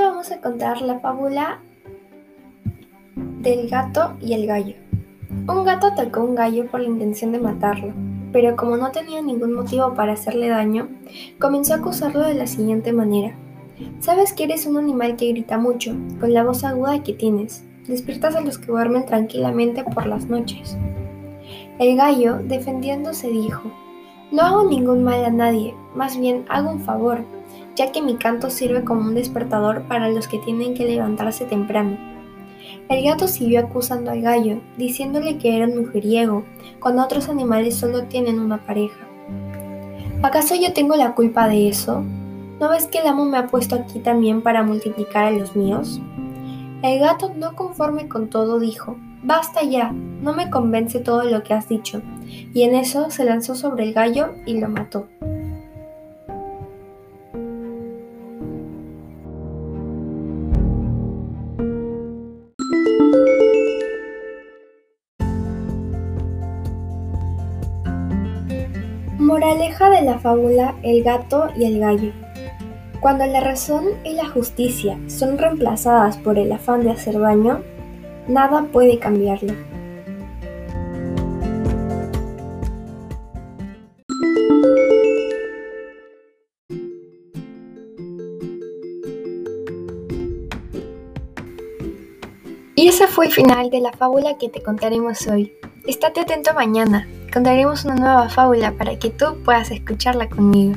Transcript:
vamos a contar la fábula del gato y el gallo. Un gato atacó a un gallo por la intención de matarlo, pero como no tenía ningún motivo para hacerle daño, comenzó a acusarlo de la siguiente manera. Sabes que eres un animal que grita mucho, con la voz aguda que tienes. Despiertas a los que duermen tranquilamente por las noches. El gallo, defendiéndose, dijo, No hago ningún mal a nadie, más bien hago un favor, ya que mi canto sirve como un despertador para los que tienen que levantarse temprano. El gato siguió acusando al gallo, diciéndole que era un mujeriego, cuando otros animales solo tienen una pareja. ¿Acaso yo tengo la culpa de eso? ¿No ves que el amo me ha puesto aquí también para multiplicar a los míos? El gato, no conforme con todo, dijo, Basta ya, no me convence todo lo que has dicho, y en eso se lanzó sobre el gallo y lo mató. Moraleja de la fábula El gato y el gallo. Cuando la razón y la justicia son reemplazadas por el afán de hacer daño, nada puede cambiarlo. Y ese fue el final de la fábula que te contaremos hoy. Estate atento mañana. Contaremos una nueva fábula para que tú puedas escucharla conmigo.